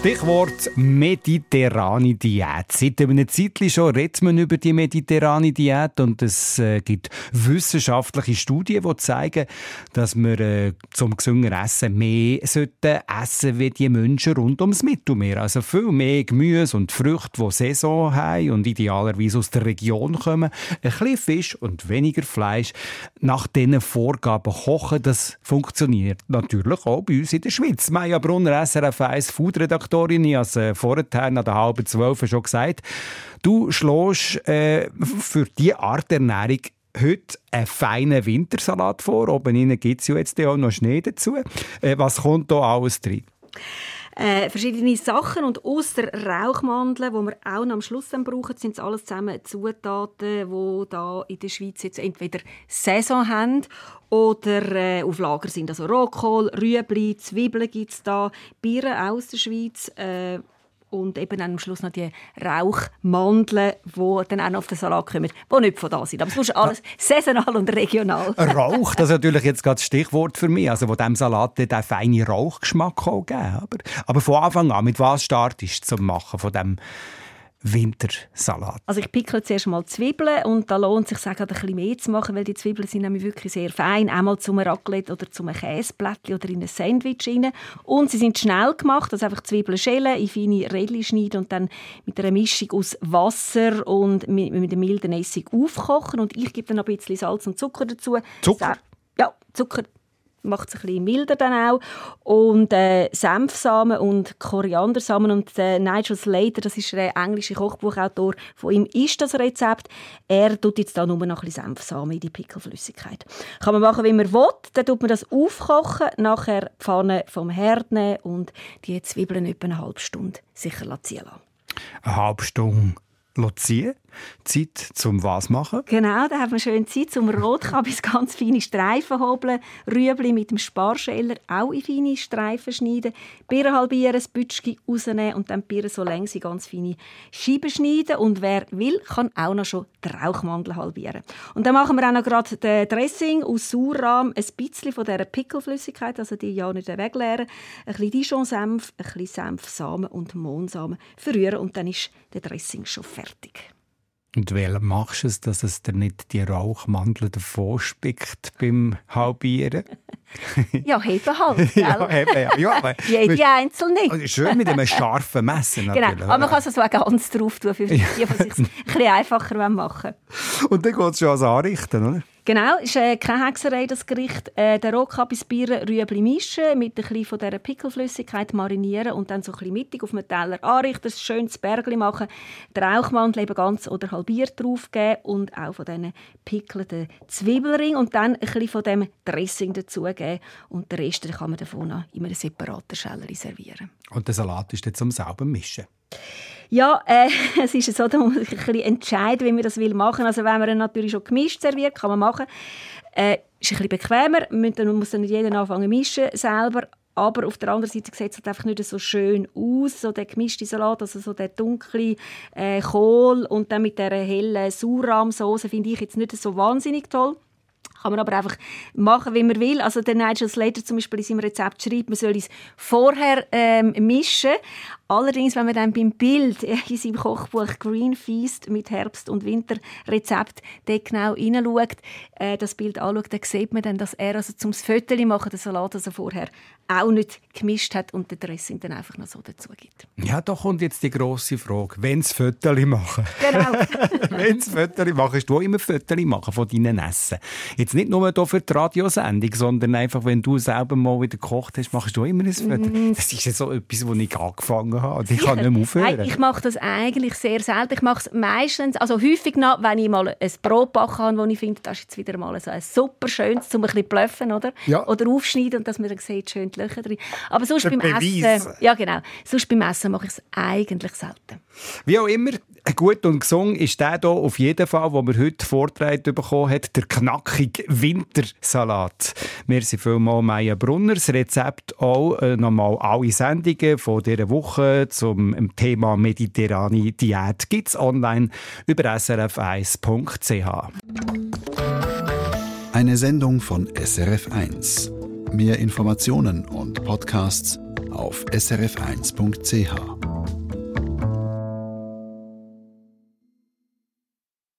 Stichwort mediterrane Diät. Seit einem Zeitchen schon redet man über die mediterrane Diät und es äh, gibt wissenschaftliche Studien, die zeigen, dass wir äh, zum gesünder Essen mehr sollten essen wie die Menschen rund ums Mittelmeer. Also viel mehr Gemüse und Früchte, die Saison haben und idealerweise aus der Region kommen. Ein bisschen Fisch und weniger Fleisch. Nach diesen Vorgaben kochen, das funktioniert natürlich auch bei uns in der Schweiz. Maja Brunner, SRF 1 Foodredakteur Redaktorin, ich habe es äh, vorher nach der halben zwölf schon gesagt, du schlägst äh, für diese Art Ernährung heute einen feinen Wintersalat vor. Oben gibt es ja jetzt auch noch Schnee dazu. Äh, was kommt da alles drin? Äh, verschiedene Sachen und aus der Rauchmandeln, die wir auch am Schluss dann brauchen, sind es alles zusammen Zutaten, die da in der Schweiz jetzt entweder Saison haben oder äh, auf Lager sind. Also Rotkohl, Rüebli, Zwiebeln gibt es da, Bieren aus der Schweiz, äh, und eben am Schluss noch die Rauchmandeln, die dann auch noch auf den Salat kommen, die nicht von da sind. Aber es ist alles saisonal und regional. Rauch, das ist natürlich jetzt gerade das Stichwort für mich, also wo dem Salat den feinen Rauchgeschmack geben aber, aber von Anfang an, mit was startest du zum Machen von dem Wintersalat? Also ich pickle zuerst mal Zwiebeln und da lohnt sich, ein bisschen mehr zu machen, weil die Zwiebeln sind nämlich wirklich sehr fein, einmal zum Raclette oder zum Käseblättchen oder in ein Sandwich rein. Und sie sind schnell gemacht, also einfach Zwiebeln schälen, in feine Rädchen schneiden und dann mit einer Mischung aus Wasser und mit, mit einem milden Essig aufkochen und ich gebe dann noch ein bisschen Salz und Zucker dazu. Zucker? Ja, Zucker macht es ein bisschen milder dann auch. Und äh, Senfsamen und Koriandersamen. Und äh, Nigel Slater, das ist der englische Kochbuchautor, von ihm ist das Rezept. Er tut jetzt da nur noch ein bisschen Senfsamen in die Pickelflüssigkeit. Kann man machen, wie man will. Dann tut man das aufkochen, nachher die Pfanne vom Herd nehmen und die Zwiebeln etwa eine halbe Stunde sicher ziehen lassen. Eine halbe Stunde ziehen. Zeit zum was machen? Genau, da haben wir schön Zeit zum Rotkabis ganz feine Streifen hobeln, Rüebli mit dem Sparscheller auch in feine Streifen schneiden, Birnen halbieren, das Bütschki rausnehmen und dann Birnen so längs in ganz feine Scheiben schneiden und wer will, kann auch noch schon die Rauchmandel halbieren. Und dann machen wir auch noch gerade den Dressing aus Sauerrahm, ein bisschen von dieser Pickelflüssigkeit, also die ja nicht wegleeren, ein bisschen Dijon-Senf, ein bisschen Senfsamen und Mohnsamen verrühren und dann ist der Dressing schon fertig. Und wie machst du es, dass es dir nicht die Rauchmandeln davor spickt beim Halbieren? ja, heben halt. ja, heben, ja. ja aber Jede einzelne. Also schön mit einem scharfen Messer genau, natürlich. Genau, aber man kann es so ganz drauf tun, für die, die es ein bisschen einfacher machen wollen. Und dann geht es schon ans Anrichten, oder? Genau, ist äh, keine Hexerei, das Gericht. Äh, den Rotkappisbieren Rüebli mischen, mit ein bisschen von dieser Pickelflüssigkeit marinieren und dann so ein bisschen mittig auf einem Teller anrichten, ein schönes Bergli machen, den Rauchmandel eben ganz oder halbiert draufgeben und auch von diesen pickelnden Zwiebelring und dann ein bisschen von dem Dressing dazugeben und den Rest kann man davon in einem separaten Scheller servieren. Und der Salat ist dann zum sauber mischen? Ja, äh, es ist so, da muss ich ein entscheiden, wie man das will machen. Also wenn man ihn natürlich schon gemischt serviert, kann man machen. Äh, ist ein bisschen bequemer, man muss dann nicht jeden anfangen mischen selber. Aber auf der anderen Seite sieht es halt einfach nicht so schön aus, so der gemischte Salat, also so der dunkle äh, Kohl und dann mit der hellen Sauerrahmsoße finde ich jetzt nicht so wahnsinnig toll. Kann man aber einfach machen, wie man will. Also der Nigel Slater zum Beispiel in seinem Rezept schreibt, man soll es vorher ähm, mischen. Allerdings, wenn man dann beim Bild in seinem Kochbuch Green Feast mit Herbst- und Winterrezept genau hineinschaut, äh, das Bild anschaut, dann sieht man dann, dass er also zum Föteli machen den Salat also vorher auch nicht gemischt hat und den Dressing dann einfach noch so dazu gibt. Ja, da kommt jetzt die grosse Frage. Wenn es Föteli machen. Genau. Wenn es Föteli machen, du immer Föteli machen von deinen Essen. Jetzt nicht nur hier für die Radiosendung, sondern einfach, wenn du selber mal wieder gekocht hast, machst du immer ein Föteli. Mm. Das ist ja so etwas, wo ich angefangen habe. Ich kann nicht mehr aufhören. Nein, ich mache das eigentlich sehr selten. Ich mache es meistens, also häufig noch, wenn ich mal ein Brot backen habe, wo ich finde, das ist jetzt wieder mal so ein super schönes, um ein bisschen blöffen, oder? Ja. Oder aufschneiden und dass man dann sieht, schön die Löcher drin. Aber sonst beim Essen, ja genau, sonst beim Essen mache ich es eigentlich selten. Wie auch immer, gut und gesungen ist der hier auf jeden Fall, den wir heute vortragen bekommen hat, der knackige Wintersalat. Merci vielmals, Maya Brunner. Das Rezept auch äh, nochmal alle Sendungen von dieser Woche Zum Thema mediterrane Diät gibt es online über srf1.ch. Eine Sendung von SRF1. Mehr Informationen und Podcasts auf srf1.ch.